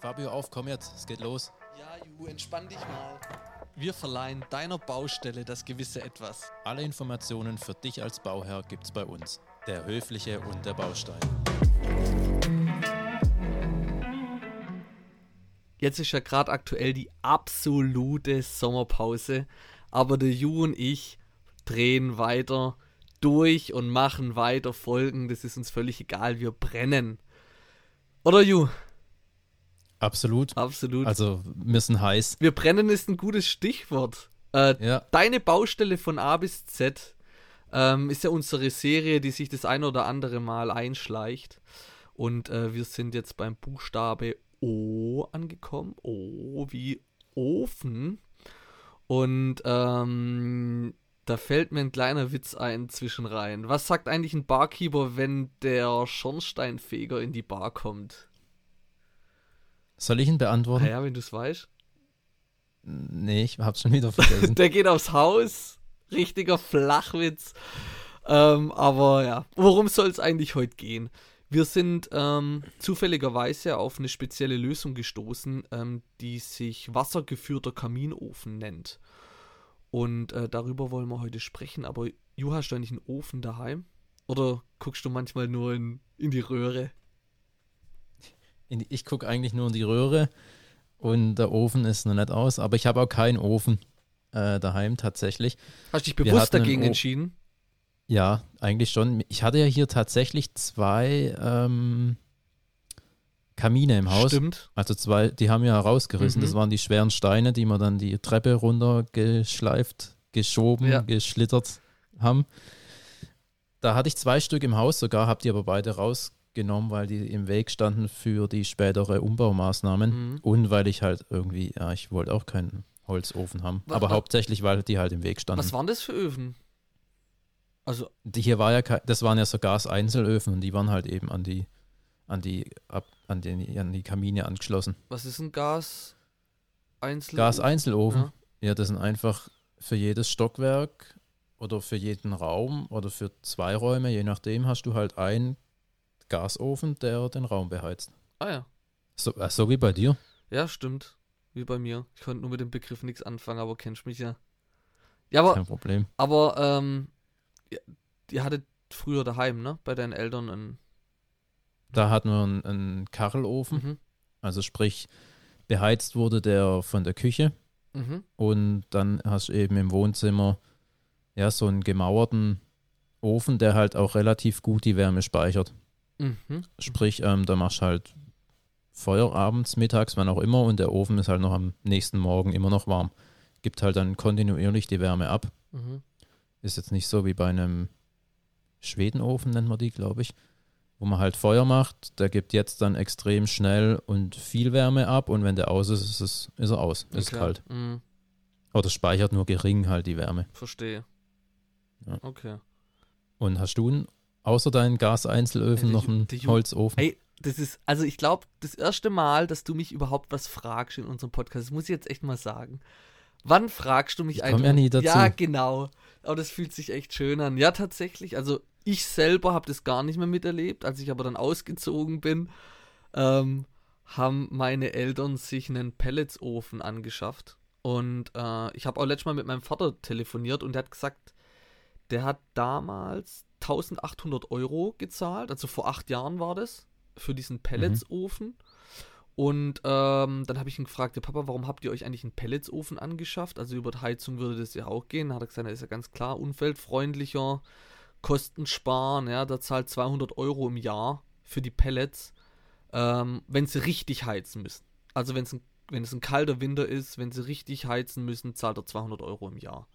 Fabio, auf, komm jetzt, es geht los. Ja, Ju, entspann dich mal. Wir verleihen deiner Baustelle das gewisse Etwas. Alle Informationen für dich als Bauherr gibt's bei uns. Der Höfliche und der Baustein. Jetzt ist ja gerade aktuell die absolute Sommerpause, aber der Ju und ich drehen weiter durch und machen weiter Folgen. Das ist uns völlig egal, wir brennen. Oder Ju? Absolut. Absolut. Also, wir sind heiß. Wir brennen ist ein gutes Stichwort. Äh, Ja. Deine Baustelle von A bis Z ähm, ist ja unsere Serie, die sich das ein oder andere Mal einschleicht. Und äh, wir sind jetzt beim Buchstabe O angekommen. O wie Ofen. Und ähm, da fällt mir ein kleiner Witz ein zwischen rein. Was sagt eigentlich ein Barkeeper, wenn der Schornsteinfeger in die Bar kommt? Soll ich ihn beantworten? Naja, wenn du es weißt. Nee, ich hab's schon wieder vergessen. Der geht aufs Haus. Richtiger Flachwitz. Ähm, aber ja, worum soll es eigentlich heute gehen? Wir sind ähm, zufälligerweise auf eine spezielle Lösung gestoßen, ähm, die sich wassergeführter Kaminofen nennt. Und äh, darüber wollen wir heute sprechen. Aber Ju, hast du eigentlich einen Ofen daheim? Oder guckst du manchmal nur in, in die Röhre? Die- ich gucke eigentlich nur in die Röhre und der Ofen ist noch nicht aus, aber ich habe auch keinen Ofen äh, daheim tatsächlich. Hast du dich bewusst dagegen entschieden? Ja, eigentlich schon. Ich hatte ja hier tatsächlich zwei ähm, Kamine im Haus. Stimmt. Also zwei, die haben ja herausgerissen. Mhm. Das waren die schweren Steine, die wir dann die Treppe runtergeschleift, geschoben, Ja. geschlittert haben. Da hatte ich zwei Stück im Haus sogar, habe die aber beide rausgenommen, weil die im Weg standen für die spätere Umbaumaßnahmen. Mhm. Und weil ich halt irgendwie, ja, ich wollte auch keinen Holzofen haben. Wa- aber wa- hauptsächlich, weil die halt im Weg standen. Was waren das für Öfen? Also, Die hier war ja kein, das waren ja so Gaseinzelöfen und die waren halt eben an die, an die, ab, an die, an die Kamine angeschlossen. was ist ein Gas? Einzel Gaseinzelofen, Ja. ja. das sind einfach für jedes Stockwerk oder für jeden Raum oder für zwei Räume, je nachdem, hast du halt einen Gasofen, der den Raum beheizt. Ah ja. So, äh, so wie bei dir. Ja, stimmt. Wie bei mir. Ich konnte nur mit dem Begriff nichts anfangen, aber kennst mich ja. Ja, aber, Kein Problem. aber ähm, ihr, ihr hattet früher daheim, ne? Bei deinen Eltern einen. Da hatten wir einen, einen Kachelofen, Mhm. also sprich, beheizt wurde der von der Küche. Mhm. Und dann hast du eben im Wohnzimmer ja so einen gemauerten Ofen, der halt auch relativ gut die Wärme speichert. Mhm. Sprich, ähm, da machst du halt Feuer abends, mittags, wann auch immer und der Ofen ist halt noch am nächsten Morgen immer noch warm. Gibt halt dann kontinuierlich die Wärme ab. Mhm. Ist jetzt nicht so wie bei einem Schwedenofen, nennen wir die, glaube ich, wo man halt Feuer macht. Der gibt jetzt dann extrem schnell und viel Wärme ab und wenn der aus ist, ist, es, ist er aus. Ist Okay. kalt. Mhm. Oder speichert nur gering halt die Wärme. Verstehe. Ja. Okay. Und hast du einen, außer deinen Gaseinzelöfen noch einen Holzofen? Ey, das ist, also ich glaube, das erste Mal, dass du mich überhaupt was fragst in unserem Podcast, das muss ich jetzt echt mal sagen. Wann fragst du mich Ich komm ja eigentlich- nie dazu. Ja, genau. Aber das fühlt sich echt schön an. Ja, tatsächlich. Also ich selber habe das gar nicht mehr miterlebt. Als ich aber dann ausgezogen bin, ähm, haben meine Eltern sich einen Pelletsofen angeschafft. Und äh, ich habe auch letztes Mal mit meinem Vater telefoniert und der hat gesagt, der hat damals 1800 Euro gezahlt, also vor acht Jahren war das, für diesen Pelletsofen. Und ähm, dann habe ich ihn gefragt, ja, Papa, warum habt ihr euch eigentlich einen Pelletsofen angeschafft? Also über die Heizung würde das ja auch gehen. Da hat er gesagt, das ist ja ganz klar, umweltfreundlicher, kostensparen, ja, da zahlt 200 Euro im Jahr für die Pellets, ähm, wenn sie richtig heizen müssen. Also wenn es ein, wenn es ein kalter Winter ist, wenn sie richtig heizen müssen, zahlt er 200 Euro im Jahr.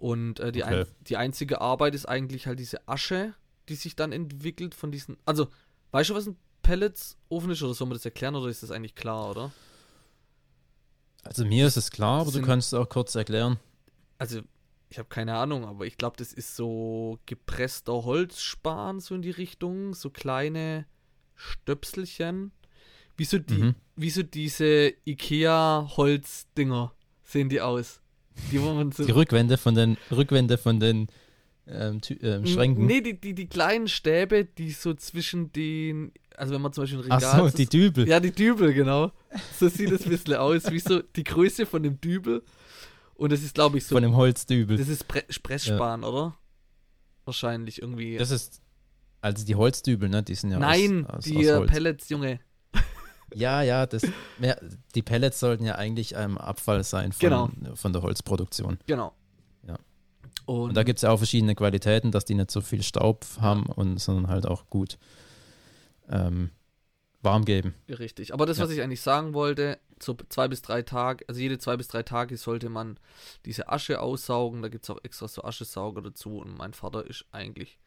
Und äh, die, Okay. ein, die einzige Arbeit ist eigentlich halt diese Asche, die sich dann entwickelt von diesen. Also, weißt du, was ein Pelletsofen ist oder soll man das erklären oder ist das eigentlich klar, oder? Also mir ist es klar, aber du sind- kannst es auch kurz erklären. Also, ich habe keine Ahnung, aber ich glaube, das ist so gepresster Holzspan, so in die Richtung, so kleine Stöpselchen. Wie so, die, Mhm. wie so diese Ikea-Holzdinger sehen die aus. Die, wo man so. Die Rückwände von den Rückwände von den ähm, ähm, Schränken. Nee, die, die, die kleinen Stäbe, die so zwischen den. Also, wenn man zum Beispiel ein Ach Regal. so, die Dübel. Ja, die Dübel, genau. So sieht es ein bisschen aus, wie so die Größe von dem Dübel. Und das ist, glaube ich, so. Von dem Holzdübel. Das ist Pre Pressspan, oder? Wahrscheinlich irgendwie. Das ist, also die Holzdübel, ne, die sind ja Nein, aus, aus, die aus. Pellets, Junge. Ja, ja, das, ja, die Pellets sollten ja eigentlich ein Abfall sein von, Genau. von der Holzproduktion. Genau. Ja. Und, Und da gibt es ja auch verschiedene Qualitäten, dass die nicht so viel Staub haben und sondern halt auch gut ähm, warm geben. Richtig. Aber das, Ja. was ich eigentlich sagen wollte, so zwei bis drei Tage, also jede zwei bis drei Tage sollte man diese Asche aussaugen. Da gibt es auch extra so Aschesauger dazu. Und mein Vater ist eigentlich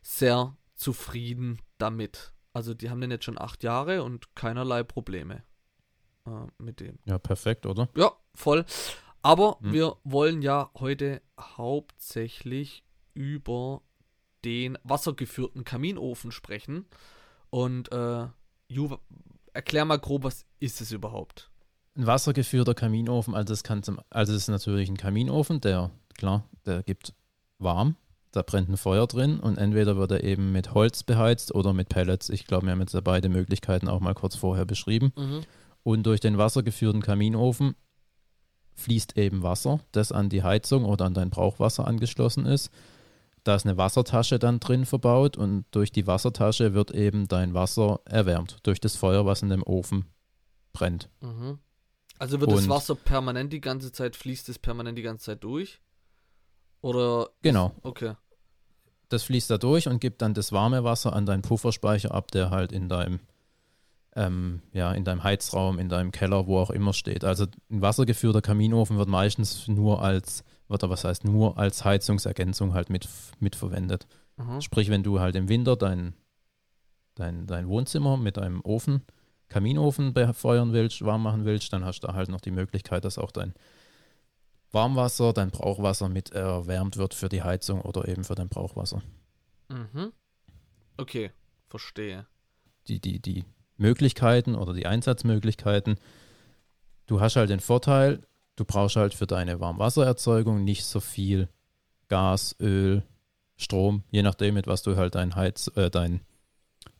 sehr zufrieden damit. Also die haben den jetzt schon acht Jahre und keinerlei Probleme äh, mit dem. Ja, perfekt, oder? Ja, voll. Aber Hm. wir wollen ja heute hauptsächlich über den wassergeführten Kaminofen sprechen. Und äh, Ju, erklär mal grob, was ist es überhaupt? Ein wassergeführter Kaminofen, also das kann zum, also es ist natürlich ein Kaminofen, der, klar, der gibt warm, da brennt ein Feuer drin und entweder wird er eben mit Holz beheizt oder mit Pellets. Ich glaube, wir haben jetzt ja beide Möglichkeiten auch mal kurz vorher beschrieben. Und durch den wassergeführten Kaminofen fließt eben Wasser, das an die Heizung oder an dein Brauchwasser angeschlossen ist. Da ist eine Wassertasche dann drin verbaut und durch die Wassertasche wird eben dein Wasser erwärmt durch das Feuer, was in dem Ofen brennt. Mhm. Also wird das Und- Wasser permanent die ganze Zeit, fließt es permanent die ganze Zeit durch? Oder? Genau. Okay. Das fließt da durch und gibt dann das warme Wasser an deinen Pufferspeicher ab, der halt in deinem, ähm, ja, in deinem Heizraum, in deinem Keller, wo auch immer steht. Also ein wassergeführter Kaminofen wird meistens nur als, wird was heißt nur als Heizungsergänzung halt mit, mitverwendet. Mhm. Sprich, wenn du halt im Winter dein, dein, dein Wohnzimmer mit einem Ofen, Kaminofen befeuern willst, warm machen willst, dann hast du da halt noch die Möglichkeit, dass auch dein Warmwasser, dein Brauchwasser mit erwärmt wird für die Heizung oder eben für dein Brauchwasser. Mhm. Okay, verstehe. Die, die, die Möglichkeiten oder die Einsatzmöglichkeiten, du hast halt den Vorteil, du brauchst halt für deine Warmwassererzeugung nicht so viel Gas, Öl, Strom, je nachdem, mit was du halt dein Heiz, äh, dein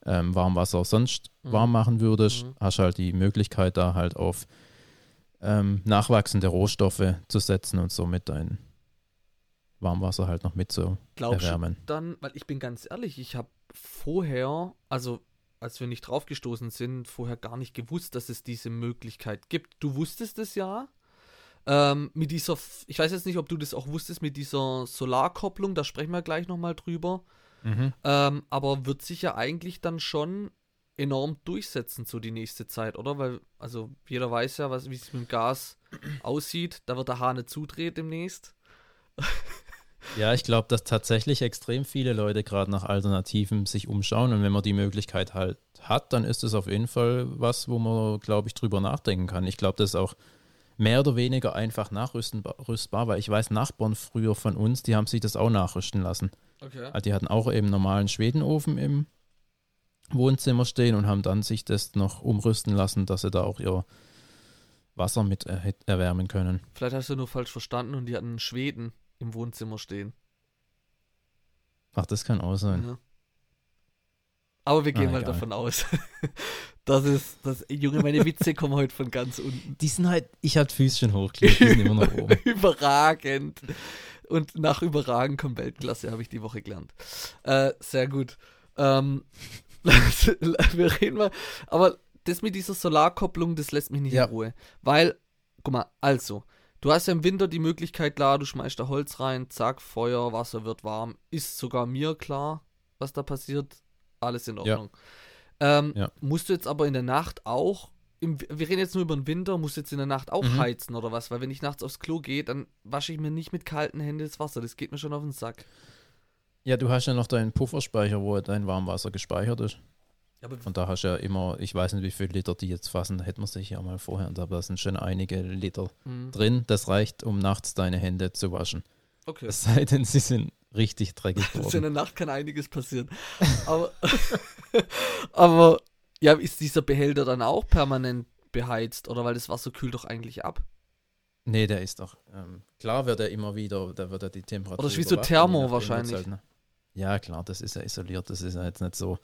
ähm, Warmwasser sonst Mhm. warm machen würdest, Mhm. hast halt die Möglichkeit, da halt auf ähm, nachwachsende Rohstoffe zu setzen und somit dein Warmwasser halt noch mit zu Glaubst du erwärmen. dann, weil ich bin ganz ehrlich, ich habe vorher, also als wir nicht draufgestoßen sind, vorher gar nicht gewusst, dass es diese Möglichkeit gibt. Du wusstest es ja. Ähm, mit dieser, ich weiß jetzt nicht, ob du das auch wusstest, mit dieser Solarkopplung, da sprechen wir gleich nochmal drüber. Mhm. Ähm, aber wird sich ja eigentlich dann schon enorm durchsetzen, so die nächste Zeit, oder? Weil, also jeder weiß ja, was, wie es mit dem Gas aussieht. Da wird der Hahn nicht zudreht demnächst. Ja, ich glaube, dass tatsächlich extrem viele Leute gerade nach Alternativen sich umschauen und wenn man die Möglichkeit halt hat, dann ist es auf jeden Fall was, wo man, glaube ich, drüber nachdenken kann. Ich glaube, das ist auch mehr oder weniger einfach nachrüstbar, weil ich weiß, Nachbarn früher von uns, die haben sich das auch nachrüsten lassen. Okay. Also die hatten auch eben normalen Schwedenofen im Wohnzimmer stehen und haben dann sich das noch umrüsten lassen, dass sie da auch ihr Wasser mit er erwärmen können. Vielleicht hast du nur falsch verstanden und die hatten einen Schweden im Wohnzimmer stehen. Ach, das kann auch sein. Ja. Aber wir gehen Ah, mal egal. davon aus. Das ist, das, Junge, meine Witze kommen heute von ganz unten. Die sind halt, ich hatte Füßchen hochgelegt, die sind immer noch oben. Überragend. Und nach überragend kommt Weltklasse, habe ich die Woche gelernt. Äh, sehr gut. Ähm, wir reden mal. Aber das mit dieser Solarkopplung, das lässt mich nicht Ja. in Ruhe. Weil, guck mal, also, du hast ja im Winter die Möglichkeit, klar, du schmeißt da Holz rein, zack, Feuer, Wasser wird warm. Ist sogar mir klar, was da passiert. Alles in Ja. Ordnung. Ähm, Ja. Musst du jetzt aber in der Nacht auch, im, wir reden jetzt nur über den Winter, musst du jetzt in der Nacht auch Mhm. heizen oder was? Weil wenn ich nachts aufs Klo gehe, dann wasche ich mir nicht mit kalten Händen das Wasser. Das geht mir schon auf den Sack. Ja, du hast ja noch deinen Pufferspeicher, wo dein Warmwasser gespeichert ist. Aber Und da hast du ja immer, ich weiß nicht, wie viele Liter die jetzt fassen, hätten wir sich ja mal vorher, aber da sind schon einige Liter Mhm. drin. Das reicht, um nachts deine Hände zu waschen. okay. Es sei denn, sie sind richtig dreckig Also in geworden. der Nacht kann einiges passieren. Aber, aber ja, ist dieser Behälter dann auch permanent beheizt oder weil das Wasser kühlt doch eigentlich ab? Nee, der ist doch. Ähm, klar wird er immer wieder, da wird er die Temperatur. Oder ist wie so Thermo wahrscheinlich. Halt, ne? Ja, klar, das ist ja isoliert, das ist ja jetzt nicht so.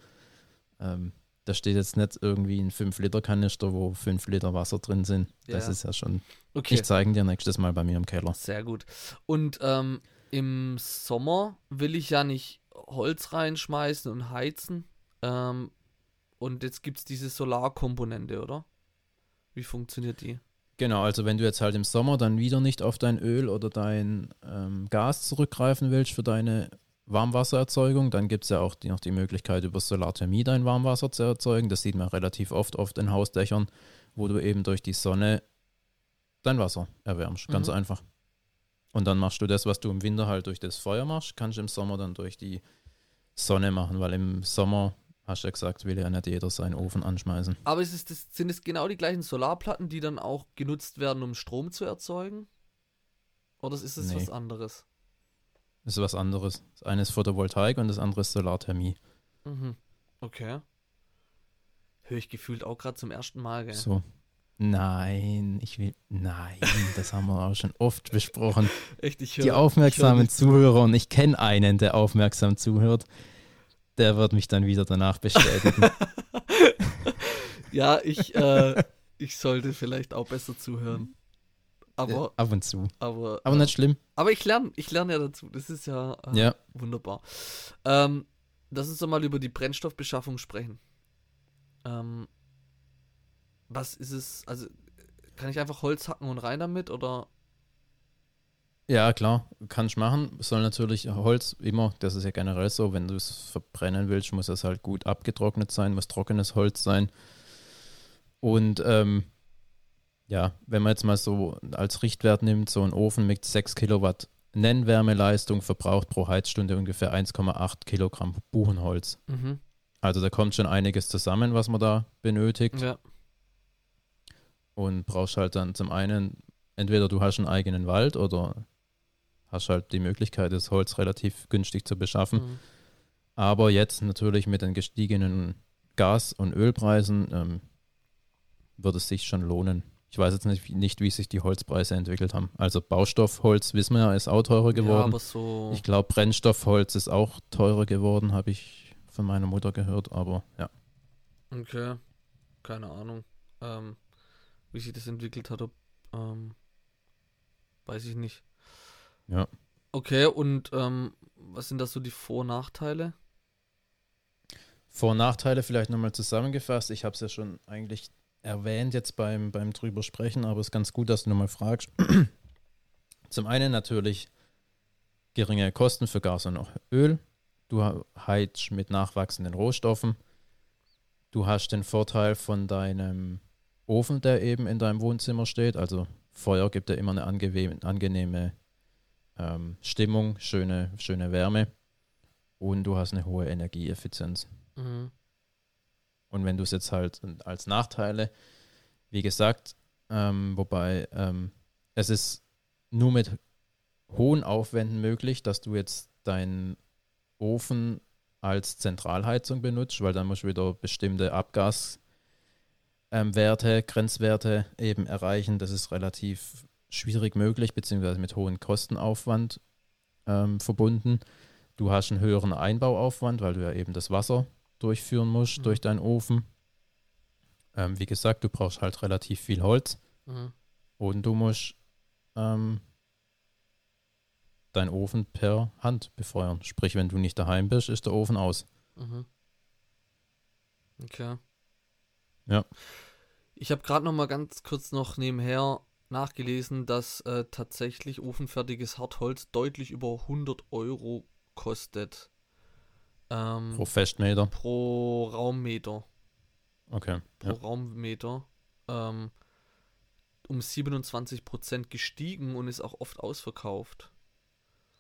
Ähm, da steht jetzt nicht irgendwie ein 5-Liter-Kanister, wo 5 Liter Wasser drin sind. Das Ja. ist ja schon. Okay. Ich zeige dir nächstes Mal bei mir im Keller. Sehr gut. Und ähm, im Sommer will ich ja nicht Holz reinschmeißen und heizen. Ähm, und jetzt gibt es diese Solarkomponente, oder? Wie funktioniert die? Genau, also wenn du jetzt halt im Sommer dann wieder nicht auf dein Öl oder dein ähm, Gas zurückgreifen willst für deine Warmwassererzeugung, dann gibt es ja auch die, noch die Möglichkeit, über Solarthermie dein Warmwasser zu erzeugen. Das sieht man relativ oft auf den Hausdächern, wo du eben durch die Sonne dein Wasser erwärmst. Ganz Mhm. einfach. Und dann machst du das, was du im Winter halt durch das Feuer machst, kannst du im Sommer dann durch die Sonne machen, weil im Sommer, hast du ja gesagt, will ja nicht jeder seinen Ofen anschmeißen. Aber ist es das, sind es genau die gleichen Solarplatten, die dann auch genutzt werden, um Strom zu erzeugen? Oder ist es Nee. was anderes? Das ist was anderes. Das eine ist Photovoltaik und das andere ist Solarthermie. Mhm. Okay. Höre ich gefühlt auch gerade zum ersten Mal, gell? So. Nein, ich will. Nein, das haben wir auch schon oft besprochen. Echt, ich Die aufmerksamen Zuhörer, und ich kenne einen, der aufmerksam zuhört, der wird mich dann wieder danach bestätigen. Ja, ich, äh, ich sollte vielleicht auch besser zuhören. Aber, Ab und zu. aber, Aber äh, nicht schlimm. aber ich lerne, ich lerne ja dazu. Das ist ja, äh, Ja. wunderbar. Ähm, lass uns doch mal über die Brennstoffbeschaffung sprechen. Ähm, was ist es, also kann ich einfach Holz hacken und rein damit oder? Ja, klar, kannst machen. Soll natürlich Holz immer, das ist ja generell so, wenn du es verbrennen willst, muss es halt gut abgetrocknet sein, muss trockenes Holz sein. Und ähm, ja, wenn man jetzt mal so als Richtwert nimmt, so ein Ofen mit 6 Kilowatt Nennwärmeleistung verbraucht pro Heizstunde ungefähr 1,8 Kilogramm Buchenholz. Mhm. Also da kommt schon einiges zusammen, was man da benötigt. Ja. Und brauchst halt dann zum einen, entweder du hast einen eigenen Wald oder hast halt die Möglichkeit, das Holz relativ günstig zu beschaffen. Mhm. Aber jetzt natürlich mit den gestiegenen Gas- und Ölpreisen ähm, wird es sich schon lohnen. Ich weiß jetzt nicht, wie- nicht, wie sich die Holzpreise entwickelt haben. Also Baustoffholz, wissen wir ja, ist auch teurer Ja, geworden. aber so. ich glaube, Brennstoffholz ist auch teurer geworden, habe ich von meiner Mutter gehört. Aber ja, Okay. Keine Ahnung. Ähm, wie sich das entwickelt hat, ob, ähm, weiß ich nicht. Ja. Okay, und ähm, was sind da so die Vor- und Nachteile? Vor- und Nachteile vielleicht nochmal zusammengefasst. Ich habe es ja schon eigentlich erwähnt jetzt beim, beim drüber sprechen, aber es ist ganz gut, dass du nochmal fragst. Zum einen natürlich geringe Kosten für Gas und Öl. Du heizt mit nachwachsenden Rohstoffen. Du hast den Vorteil von deinem Ofen, der eben in deinem Wohnzimmer steht. Also Feuer gibt ja immer eine angenehm, angenehme ähm, Stimmung, schöne, schöne Wärme. Und du hast eine hohe Energieeffizienz. Mhm. Und wenn du es jetzt halt als Nachteile, wie gesagt, ähm, wobei ähm, es ist nur mit hohen Aufwänden möglich, dass du jetzt deinen Ofen als Zentralheizung benutzt, weil dann musst du wieder bestimmte Abgaswerte, ähm, Werte, Grenzwerte eben erreichen. Das ist relativ schwierig möglich, beziehungsweise mit hohem Kostenaufwand ähm, verbunden. Du hast einen höheren Einbauaufwand, weil du ja eben das Wasser durchführen musst Mhm. durch deinen Ofen. Ähm, wie gesagt, du brauchst halt relativ viel Holz Mhm. und du musst ähm, deinen Ofen per Hand befeuern. Sprich, wenn du nicht daheim bist, ist der Ofen aus. Mhm. Okay. Ja. Ich habe gerade noch mal ganz kurz noch nebenher nachgelesen, dass äh, tatsächlich ofenfertiges Hartholz deutlich über 100 Euro kostet. Ähm, Pro Festmeter. pro Raummeter. Okay. Pro Ja. Raummeter. Ähm, um 27% gestiegen und ist auch oft ausverkauft.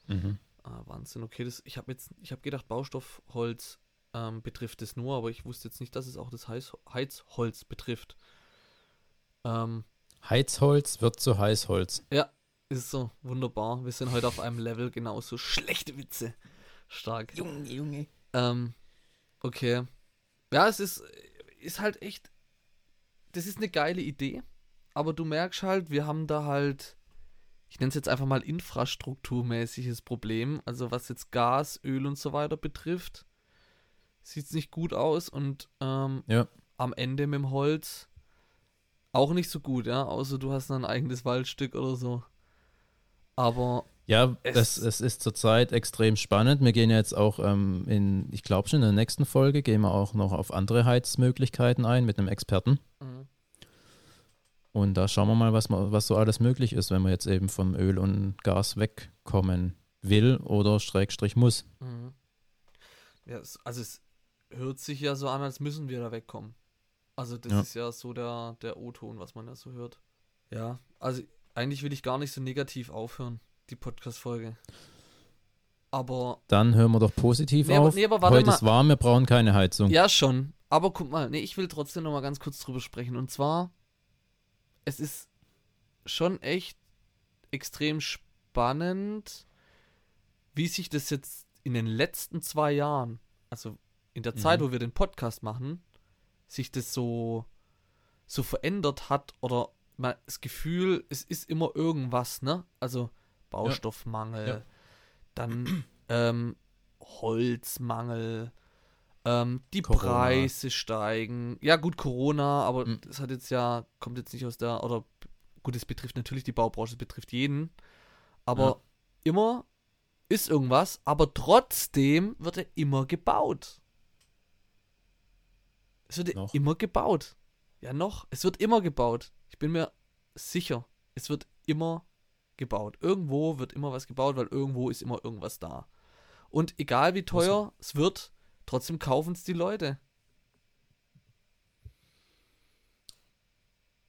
Mhm. Ah, Wahnsinn, okay, das, ich habe jetzt, ich habe gedacht, Baustoffholz ähm, betrifft es nur, aber ich wusste jetzt nicht, dass es auch das Heiz, Heizholz betrifft. Ähm, Heizholz wird zu Heißholz. ist so, wunderbar. Wir sind heute auf einem Level genauso schlechte Witze. Stark. Junge, Junge. Ähm, okay. Ja, es ist, ist halt echt, das ist eine geile Idee, aber du merkst halt, wir haben da halt, ich nenne es jetzt einfach mal infrastrukturmäßiges Problem, also was jetzt Gas, Öl und so weiter betrifft, sieht es nicht gut aus und ähm, Ja. am Ende mit dem Holz auch nicht so gut, ja, außer du hast ein eigenes Waldstück oder so. Aber Ja, Es- es, ist zurzeit extrem spannend. Wir gehen ja jetzt auch ähm, in, ich glaube schon in der nächsten Folge, gehen wir auch noch auf andere Heizmöglichkeiten ein mit einem Experten. mhm. Und da schauen wir mal, was, man, was so alles möglich ist, wenn man jetzt eben vom Öl und Gas wegkommen will oder Schrägstrich muss. Mhm. Ja, also es hört sich ja so an, als müssen wir da wegkommen. Also das Ja. ist ja so der, der O-Ton, was man da so hört. Ja, also eigentlich will ich gar nicht so negativ aufhören, die Podcast-Folge. Aber, Dann hören wir doch positiv Nee, aber- auf. nee, aber Heute mal. ist warm, wir brauchen keine Heizung. ja schon. Aber guck mal, nee, ich will trotzdem noch mal ganz kurz drüber sprechen. Und zwar, es ist schon echt extrem spannend, wie sich das jetzt in den letzten zwei Jahren, also in der Zeit, Mhm. wo wir den Podcast machen, sich das so, so verändert hat oder mal das Gefühl, es ist immer irgendwas, ne? Also Baustoffmangel, Ja. dann ähm, Holzmangel, ähm, die Corona. Preise steigen. Ja, gut, Corona, aber Mhm. das hat jetzt ja, kommt jetzt nicht aus der, oder gut, es betrifft natürlich die Baubranche, es betrifft jeden. Aber Ja. immer ist irgendwas, aber trotzdem wird er immer gebaut. Es wird Noch? immer gebaut. Ja, noch. Es wird immer gebaut. Ich bin mir sicher. Es wird immer gebaut. Irgendwo wird immer was gebaut, weil irgendwo ist immer irgendwas da. Und egal wie teuer es wird, trotzdem kaufen es die Leute.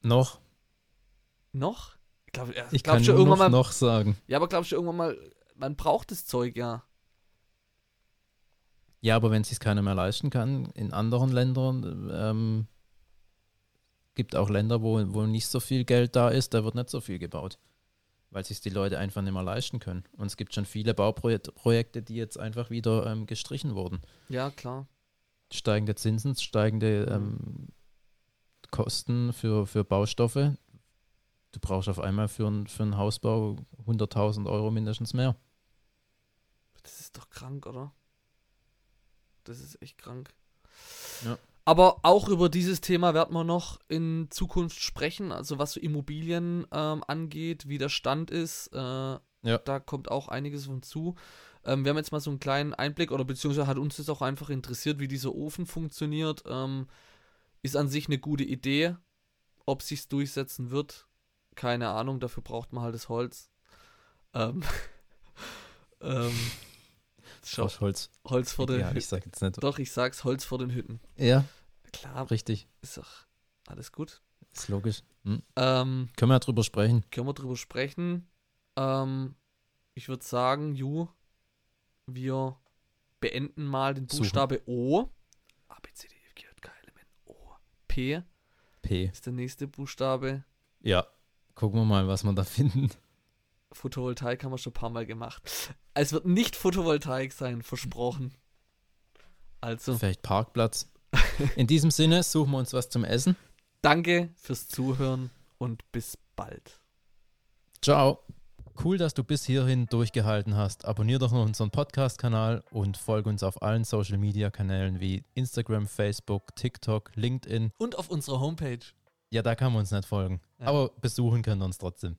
Noch? Noch? Ich glaube, ja, Ich glaub kann schon irgendwann noch, mal. noch sagen. Ja, aber glaubst du irgendwann mal, man braucht das Zeug ja. Ja, aber wenn es sich keiner mehr leisten kann, in anderen Ländern ähm, gibt auch Länder, wo, wo nicht so viel Geld da ist, da wird nicht so viel gebaut, weil sich die Leute einfach nicht mehr leisten können. Und es gibt schon viele Bauprojekte, die jetzt einfach wieder ähm, gestrichen wurden. Ja, klar. Steigende Zinsen, steigende ähm, Kosten für, für Baustoffe. Du brauchst auf einmal für, ein, für einen Hausbau 100.000 Euro mindestens mehr. Das ist doch krank, oder? Das ist echt krank. Ja. Aber auch über dieses Thema werden wir noch in Zukunft sprechen, also was so Immobilien ähm, angeht, wie der Stand ist. Äh, Da kommt auch einiges von zu. Ähm, wir haben jetzt mal so einen kleinen Einblick, oder beziehungsweise hat uns das auch einfach interessiert, wie dieser Ofen funktioniert. Ähm, ist an sich eine gute Idee. Ob sich's durchsetzen wird, keine Ahnung. Dafür braucht man halt das Holz. Ähm, ähm, schau, Aus Holz. Holz vor den Ja, ich Hütten. sag jetzt nicht. Doch, ich sag's, Holz vor den Hütten. Ja, Klar, richtig. ist doch alles gut. Ist logisch. Hm. Ähm, Können wir drüber sprechen. können wir drüber sprechen. Ähm, ich würde sagen, Ju, wir beenden mal den Suchen. Buchstabe O. A, B, C, D, E, F, G, H, K, L, M, N, O. P P. ist der nächste Buchstabe. Ja. Gucken wir mal, was wir da finden. Photovoltaik haben wir schon ein paar Mal gemacht. Es wird nicht Photovoltaik sein, versprochen. Also, Vielleicht Parkplatz. In diesem Sinne suchen wir uns was zum Essen. danke fürs Zuhören und bis bald. Ciao. Cool, dass du bis hierhin durchgehalten hast. Abonnier doch noch unseren Podcast-Kanal und folge uns auf allen Social-Media-Kanälen wie Instagram, Facebook, TikTok, LinkedIn. Und auf unserer Homepage. Ja, da kann man uns nicht folgen. Ja. Aber besuchen können wir uns trotzdem.